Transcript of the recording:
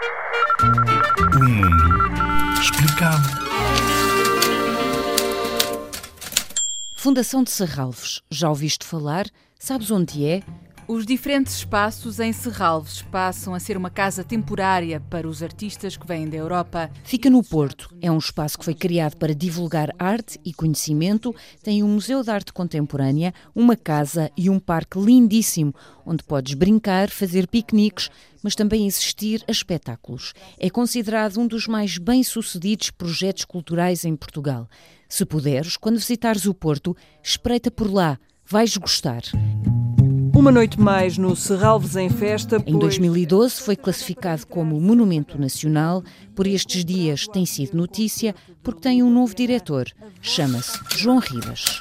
O mundo explicado. Fundação de Serralves. Já ouviste falar? Sabes onde é? Os diferentes espaços em Serralves passam a ser uma casa temporária para os artistas que vêm da Europa. Fica no Porto. É um espaço que foi criado para divulgar arte e conhecimento. Tem um museu de arte contemporânea, uma casa e um parque lindíssimo, onde podes brincar, fazer piqueniques, mas também assistir a espetáculos. É considerado um dos mais bem-sucedidos projetos culturais em Portugal. Se puderes, quando visitares o Porto, espreita por lá. Vais gostar. Uma noite mais no Serralves em Festa. Em 2012 foi classificado como Monumento Nacional. Por estes dias tem sido notícia porque tem um novo diretor. Chama-se João Ribas.